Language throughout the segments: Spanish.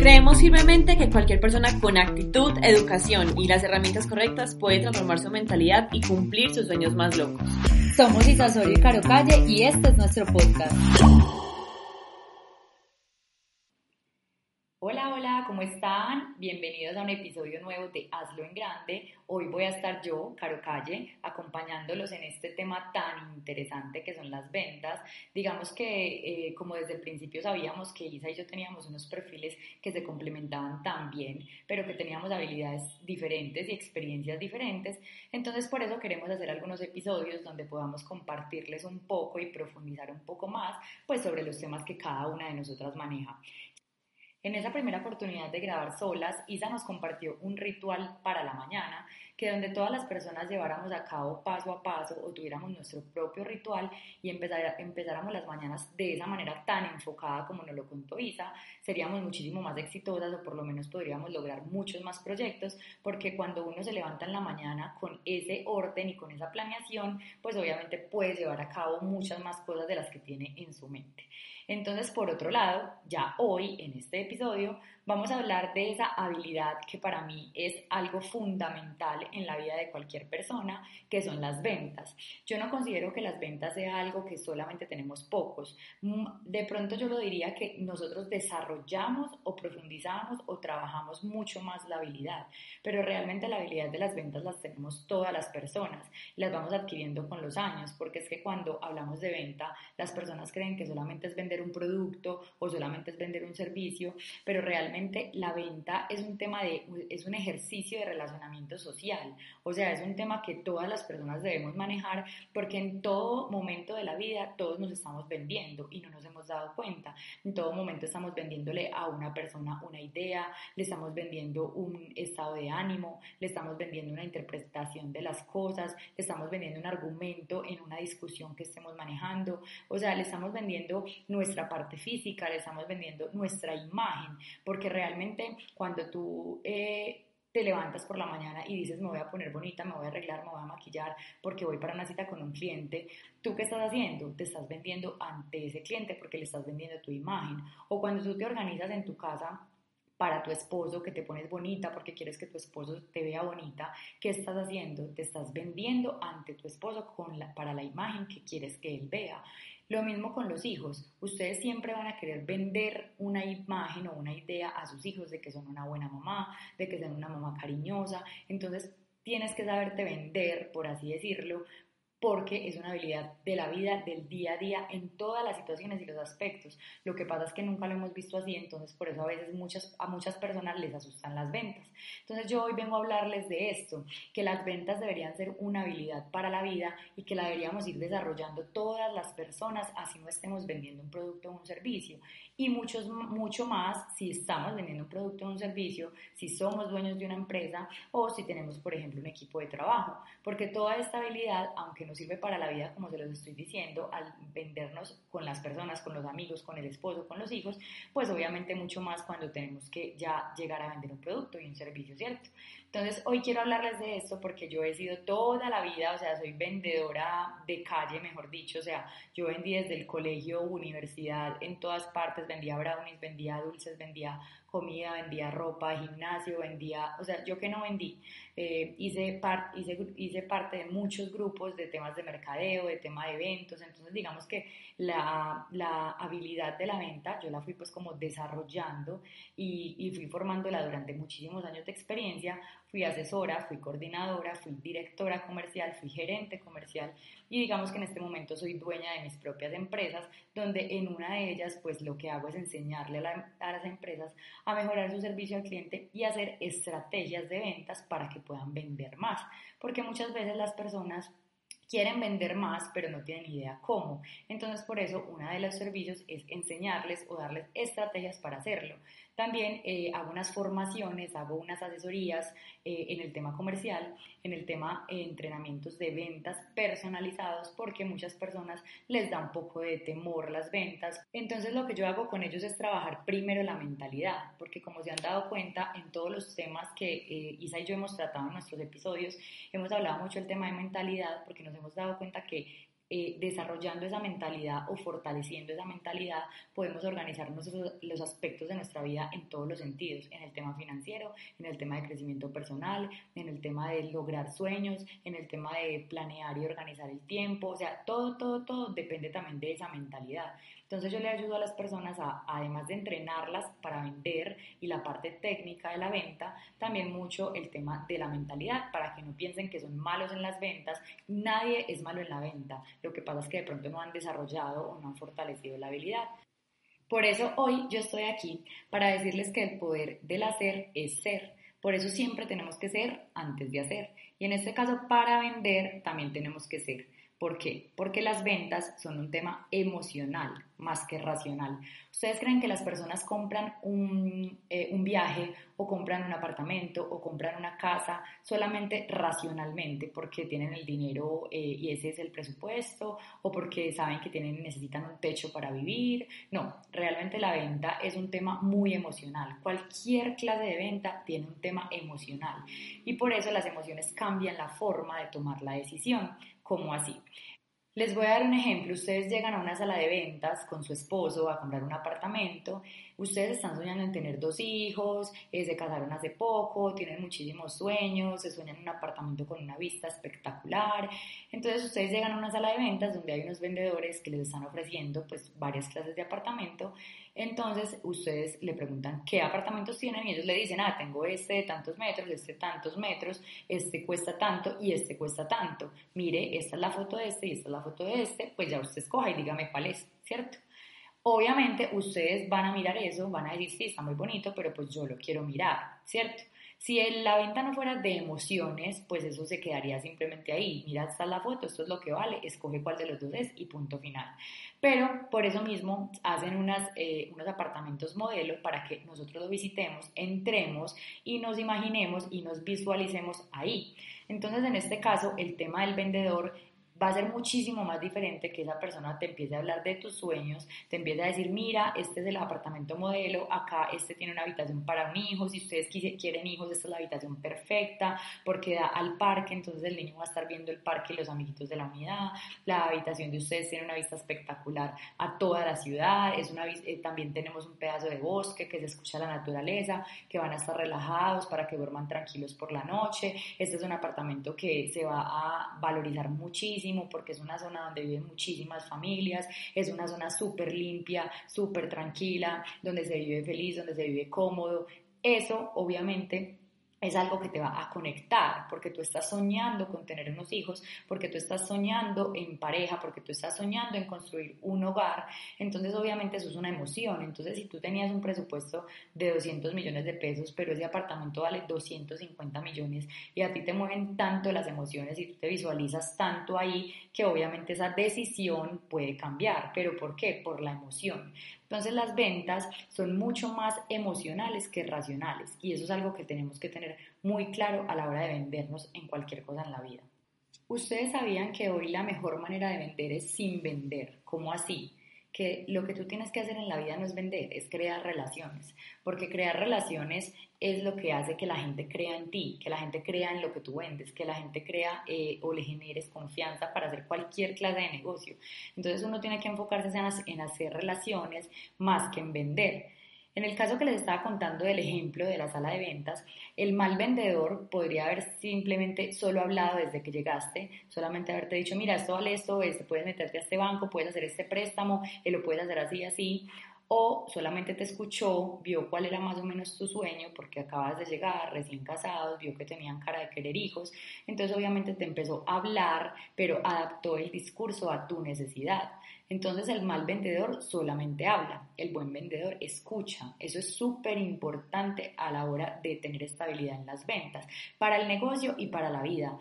Creemos firmemente que cualquier persona con actitud, educación y las herramientas correctas puede transformar su mentalidad y cumplir sus sueños más locos. Somos Isasorio y Caro Calle y este es nuestro podcast. ¿Cómo están? Bienvenidos a un episodio nuevo de Hazlo en Grande. Hoy voy a estar yo, Caro Calle, acompañándolos en este tema tan interesante que son las ventas. Digamos que, eh, como desde el principio sabíamos que Isa y yo teníamos unos perfiles que se complementaban tan bien, pero que teníamos habilidades diferentes y experiencias diferentes. Entonces, por eso queremos hacer algunos episodios donde podamos compartirles un poco y profundizar un poco más, pues, sobre los temas que cada una de nosotras maneja. En esa primera oportunidad de grabar solas, Isa nos compartió un ritual para la mañana, que donde todas las personas lleváramos a cabo paso a paso o tuviéramos nuestro propio ritual y empezáramos las mañanas de esa manera tan enfocada como nos lo contó Isa, seríamos muchísimo más exitosas o por lo menos podríamos lograr muchos más proyectos, porque cuando uno se levanta en la mañana con ese orden y con esa planeación, pues obviamente puede llevar a cabo muchas más cosas de las que tiene en su mente. Entonces, por otro lado, ya hoy en este episodio vamos a hablar de esa habilidad que para mí es algo fundamental en la vida de cualquier persona, que son las ventas. Yo no considero que las ventas sea algo que solamente tenemos pocos. Mm, de pronto yo lo diría que nosotros desarrollamos o profundizamos o trabajamos mucho más la habilidad, pero realmente la habilidad de las ventas las tenemos todas las personas, las vamos adquiriendo con los años, porque es que cuando hablamos de venta, las personas creen que solamente es vender un producto o solamente es vender un servicio, pero realmente la venta es un tema de, es un ejercicio de relacionamiento social, o sea, es un tema que todas las personas debemos manejar porque en todo momento de la vida todos nos estamos vendiendo y no nos hemos dado cuenta. En todo momento estamos vendiéndole a una persona una idea, le estamos vendiendo un estado de ánimo, le estamos vendiendo una interpretación de las cosas, le estamos vendiendo un argumento en una discusión que estemos manejando, o sea, le estamos vendiendo nuestra parte física, le estamos vendiendo nuestra imagen, porque realmente cuando tú eh, te levantas por la mañana y dices me voy a poner bonita, me voy a arreglar, me voy a maquillar porque voy para una cita con un cliente, ¿tú qué estás haciendo? Te estás vendiendo ante ese cliente porque le estás vendiendo tu imagen. O cuando tú te organizas en tu casa para tu esposo, que te pones bonita porque quieres que tu esposo te vea bonita, ¿qué estás haciendo? Te estás vendiendo ante tu esposo con la, para la imagen que quieres que él vea. Lo mismo con los hijos. Ustedes siempre van a querer vender una imagen o una idea a sus hijos de que son una buena mamá, de que son una mamá cariñosa. Entonces, tienes que saberte vender, por así decirlo, porque es una habilidad de la vida, del día a día, en todas las situaciones y los aspectos. Lo que pasa es que nunca lo hemos visto así, entonces por eso a veces a muchas personas les asustan las ventas. Entonces yo hoy vengo a hablarles de esto, que las ventas deberían ser una habilidad para la vida y que la deberíamos ir desarrollando todas las personas, así no estemos vendiendo un producto o un servicio. Y muchos, mucho más si estamos vendiendo un producto o un servicio, si somos dueños de una empresa o si tenemos, por ejemplo, un equipo de trabajo. Porque toda esta habilidad, aunque nos sirve para la vida, como se los estoy diciendo, al vendernos con las personas, con los amigos, con el esposo, con los hijos, pues obviamente mucho más cuando tenemos que ya llegar a vender un producto y un servicio, ¿cierto? Entonces, hoy quiero hablarles de esto porque yo he sido toda la vida, o sea, soy vendedora de calle, mejor dicho, o sea, yo vendí desde el colegio, universidad, en todas partes, vendía brownies, vendía dulces, vendía comida, vendía ropa, gimnasio, vendía, o sea, yo que no vendí, eh, hice, hice, hice parte de muchos grupos de temas de mercadeo, de tema de eventos, entonces digamos que la, la habilidad de la venta yo la fui pues como desarrollando y, y fui formándola durante muchísimos años de experiencia, fui asesora, fui coordinadora, fui directora comercial, fui gerente comercial y digamos que en este momento soy dueña de mis propias empresas, donde en una de ellas pues lo que hago es enseñarle a, a las empresas a mejorar su servicio al cliente y hacer estrategias de ventas para que puedan vender más, porque muchas veces las personas quieren vender más, pero no tienen idea cómo. Entonces, por eso, uno de los servicios es enseñarles o darles estrategias para hacerlo. También eh, hago unas formaciones, hago unas asesorías eh, en el tema comercial, en el tema de entrenamientos de ventas personalizados, porque muchas personas les da un poco de temor las ventas. Entonces lo que yo hago con ellos es trabajar primero la mentalidad, porque como se han dado cuenta en todos los temas que eh, Isa y yo hemos tratado en nuestros episodios, hemos hablado mucho del tema de mentalidad, porque nos hemos dado cuenta que eh, desarrollando esa mentalidad o fortaleciendo esa mentalidad, podemos organizarnos los aspectos de nuestra vida en todos los sentidos, en el tema financiero, en el tema de crecimiento personal, en el tema de lograr sueños, en el tema de planear y organizar el tiempo, o sea, todo, todo, todo depende también de esa mentalidad. Entonces yo le ayudo a las personas a, además de entrenarlas para vender y la parte técnica de la venta, también mucho el tema de la mentalidad, para que no piensen que son malos en las ventas. Nadie es malo en la venta. Lo que pasa es que de pronto no han desarrollado o no han fortalecido la habilidad. Por eso hoy yo estoy aquí para decirles que el poder del hacer es ser. Por eso siempre tenemos que ser antes de hacer. Y en este caso, para vender, también tenemos que ser. ¿Por qué? Porque las ventas son un tema emocional más que racional. ¿Ustedes creen que las personas compran un, eh, un, viaje o compran un apartamento o compran una casa solamente racionalmente porque tienen el dinero eh, y ese es el presupuesto o porque saben que tienen, necesitan un techo para vivir? No, realmente la venta es un tema muy emocional. Cualquier clase de venta tiene un tema emocional y por eso las emociones cambian la forma de tomar la decisión. ¿Cómo así? Les voy a dar un ejemplo. Ustedes llegan a una sala de ventas con su esposo a comprar un apartamento ustedes están soñando en tener dos hijos, eh, se casaron hace poco, tienen muchísimos sueños, se sueñan en un apartamento con una vista espectacular. Entonces ustedes llegan a una sala de ventas donde hay unos vendedores que les están ofreciendo pues varias clases de apartamento. Entonces ustedes le preguntan qué apartamentos tienen y ellos le dicen, ah, tengo este de tantos metros, este de tantos metros, este cuesta tanto y este cuesta tanto. Mire, esta es la foto de este y esta es la foto de este, pues ya usted escoja y dígame cuál es, ¿cierto? Obviamente ustedes van a mirar eso, van a decir, sí, está muy bonito, pero pues yo lo quiero mirar, ¿cierto? Si la venta no fuera de emociones, pues eso se quedaría simplemente ahí. Mira, está la foto, esto es lo que vale, escoge cuál de los dos es y punto final. Pero por eso mismo hacen unas, eh, unos apartamentos modelo para que nosotros lo visitemos, entremos y nos imaginemos y nos visualicemos ahí. Entonces, en este caso, el tema del vendedor va a ser muchísimo más diferente que esa persona te empiece a hablar de tus sueños, te empiece a decir, mira, este es el apartamento modelo, acá este tiene una habitación para un hijo, si ustedes quieren hijos, esta es la habitación perfecta, porque da al parque, entonces el niño va a estar viendo el parque y los amiguitos de la unidad, la habitación de ustedes tiene una vista espectacular a toda la ciudad, es una, eh, también tenemos un pedazo de bosque que se escucha la naturaleza, que van a estar relajados para que duerman tranquilos por la noche, este es un apartamento que se va a valorizar muchísimo, porque es una zona donde viven muchísimas familias, es una zona súper limpia, súper tranquila, donde se vive feliz, donde se vive cómodo. Eso obviamente es algo que te va a conectar, porque tú estás soñando con tener unos hijos, porque tú estás soñando en pareja, porque tú estás soñando en construir un hogar, entonces obviamente eso es una emoción, entonces si tú tenías un presupuesto de 200 millones de pesos, pero ese apartamento vale 250 millones y a ti te mueven tanto las emociones y tú te visualizas tanto ahí que obviamente esa decisión puede cambiar, pero ¿por qué? Por la emoción. Entonces las ventas son mucho más emocionales que racionales y eso es algo que tenemos que tener muy claro a la hora de vendernos en cualquier cosa en la vida. Ustedes sabían que hoy la mejor manera de vender es sin vender. ¿Cómo así? que lo que tú tienes que hacer en la vida no es vender, es crear relaciones, porque crear relaciones es lo que hace que la gente crea en ti, que la gente crea en lo que tú vendes, que la gente crea eh, o le generes confianza para hacer cualquier clase de negocio. Entonces uno tiene que enfocarse en hacer relaciones más que en vender. En el caso que les estaba contando del ejemplo de la sala de ventas, el mal vendedor podría haber simplemente solo hablado desde que llegaste, solamente haberte dicho, mira, esto vale esto, este, puedes meterte a este banco, puedes hacer este préstamo, él lo puedes hacer así, así, o solamente te escuchó, vio cuál era más o menos tu sueño, porque acabas de llegar, recién casados, vio que tenían cara de querer hijos, entonces obviamente te empezó a hablar, pero adaptó el discurso a tu necesidad. Entonces el mal vendedor solamente habla, el buen vendedor escucha. Eso es súper importante a la hora de tener estabilidad en las ventas, para el negocio y para la vida.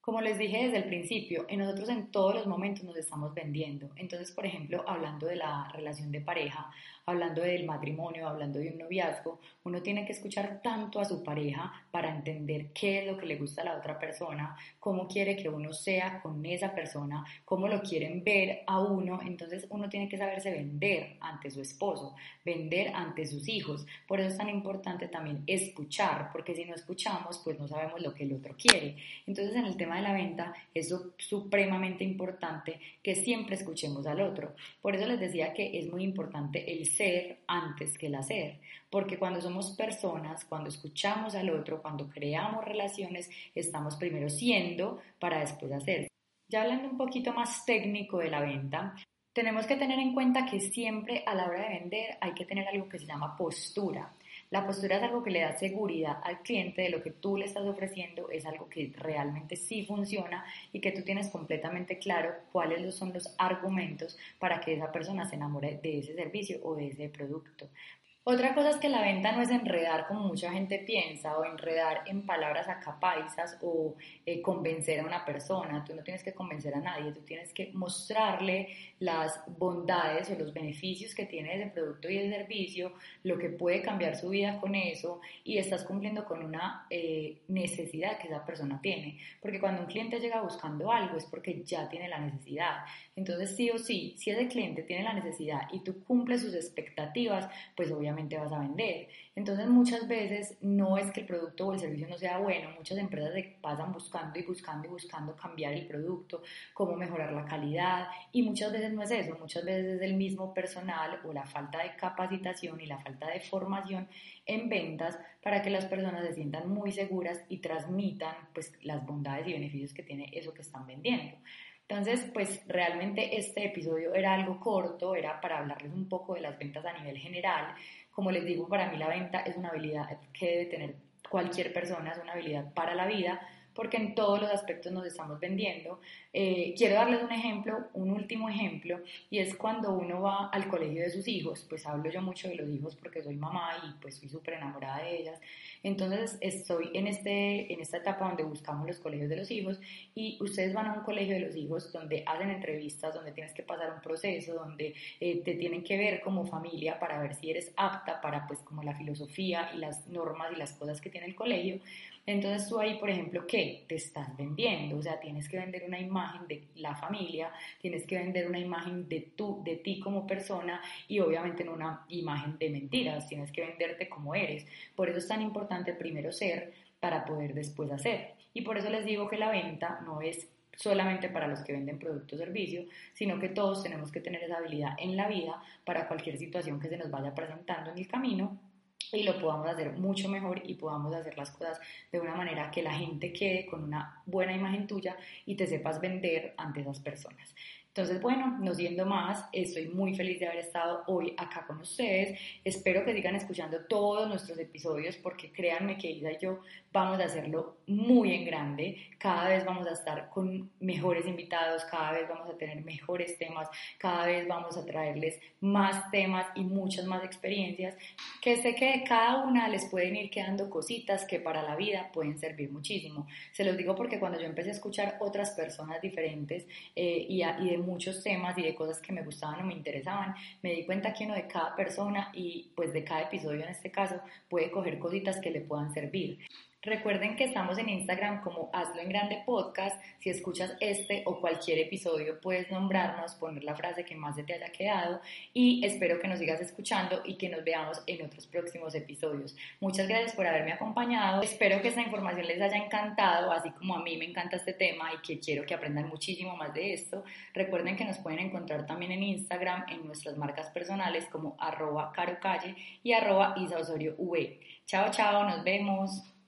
Como les dije desde el principio, en nosotros en todos los momentos nos estamos vendiendo. Entonces, por ejemplo, hablando de la relación de pareja, hablando del matrimonio, hablando de un noviazgo, uno tiene que escuchar tanto a su pareja para entender qué es lo que le gusta a la otra persona, cómo quiere que uno sea con esa persona, cómo lo quieren ver a uno. Entonces, uno tiene que saberse vender ante su esposo, vender ante sus hijos. Por eso es tan importante también escuchar, porque si no escuchamos, pues no sabemos lo que el otro quiere. Entonces, en el tema de la venta es supremamente importante que siempre escuchemos al otro. Por eso les decía que es muy importante el ser antes que el hacer, porque cuando somos personas, cuando escuchamos al otro, cuando creamos relaciones, estamos primero siendo para después hacer. Ya hablando un poquito más técnico de la venta, tenemos que tener en cuenta que siempre a la hora de vender hay que tener algo que se llama postura. La postura es algo que le da seguridad al cliente de lo que tú le estás ofreciendo, es algo que realmente sí funciona y que tú tienes completamente claro cuáles son los argumentos para que esa persona se enamore de ese servicio o de ese producto. Otra cosa es que la venta no es enredar como mucha gente piensa o enredar en palabras acapaisas o eh, convencer a una persona. Tú no tienes que convencer a nadie, tú tienes que mostrarle las bondades o los beneficios que tiene ese producto y ese servicio, lo que puede cambiar su vida con eso y estás cumpliendo con una eh, necesidad que esa persona tiene. Porque cuando un cliente llega buscando algo es porque ya tiene la necesidad. Entonces sí o sí, si ese cliente tiene la necesidad y tú cumples sus expectativas, pues obviamente vas a vender. Entonces muchas veces no es que el producto o el servicio no sea bueno, muchas empresas se pasan buscando y buscando y buscando cambiar el producto, cómo mejorar la calidad y muchas veces no es eso, muchas veces es el mismo personal o la falta de capacitación y la falta de formación en ventas para que las personas se sientan muy seguras y transmitan pues las bondades y beneficios que tiene eso que están vendiendo. Entonces, pues realmente este episodio era algo corto, era para hablarles un poco de las ventas a nivel general. Como les digo, para mí la venta es una habilidad que debe tener cualquier persona, es una habilidad para la vida, porque en todos los aspectos nos estamos vendiendo. Eh, quiero darles un ejemplo, un último ejemplo, y es cuando uno va al colegio de sus hijos, pues hablo yo mucho de los hijos porque soy mamá y pues soy súper enamorada de ellas. Entonces estoy en, este, en esta etapa donde buscamos los colegios de los hijos y ustedes van a un colegio de los hijos donde hacen entrevistas, donde tienes que pasar un proceso, donde eh, te tienen que ver como familia para ver si eres apta para pues como la filosofía y las normas y las cosas que tiene el colegio. Entonces tú ahí, por ejemplo, ¿qué? Te estás vendiendo, o sea, tienes que vender una imagen de la familia, tienes que vender una imagen de tú, de ti como persona y obviamente no una imagen de mentiras, tienes que venderte como eres. Por eso es tan importante primero ser para poder después hacer. Y por eso les digo que la venta no es solamente para los que venden productos o servicios, sino que todos tenemos que tener esa habilidad en la vida para cualquier situación que se nos vaya presentando en el camino y lo podamos hacer mucho mejor y podamos hacer las cosas de una manera que la gente quede con una buena imagen tuya y te sepas vender ante esas personas. Entonces, bueno, no siendo más, estoy muy feliz de haber estado hoy acá con ustedes. Espero que sigan escuchando todos nuestros episodios porque créanme que Isa y yo vamos a hacerlo muy en grande. Cada vez vamos a estar con mejores invitados, cada vez vamos a tener mejores temas, cada vez vamos a traerles más temas y muchas más experiencias que sé que de cada una les pueden ir quedando cositas que para la vida pueden servir muchísimo. Se los digo porque cuando yo empecé a escuchar otras personas diferentes eh, y, y de muchos temas y de cosas que me gustaban o me interesaban, me di cuenta que uno de cada persona y pues de cada episodio en este caso puede coger cositas que le puedan servir. Recuerden que estamos en Instagram como Hazlo en Grande Podcast. Si escuchas este o cualquier episodio, puedes nombrarnos, poner la frase que más te haya quedado y espero que nos sigas escuchando y que nos veamos en otros próximos episodios. Muchas gracias por haberme acompañado. Espero que esta información les haya encantado, así como a mí me encanta este tema y que quiero que aprendan muchísimo más de esto. Recuerden que nos pueden encontrar también en Instagram en nuestras marcas personales como arroba carocalle y arroba isaosorio. Chao, chao, nos vemos.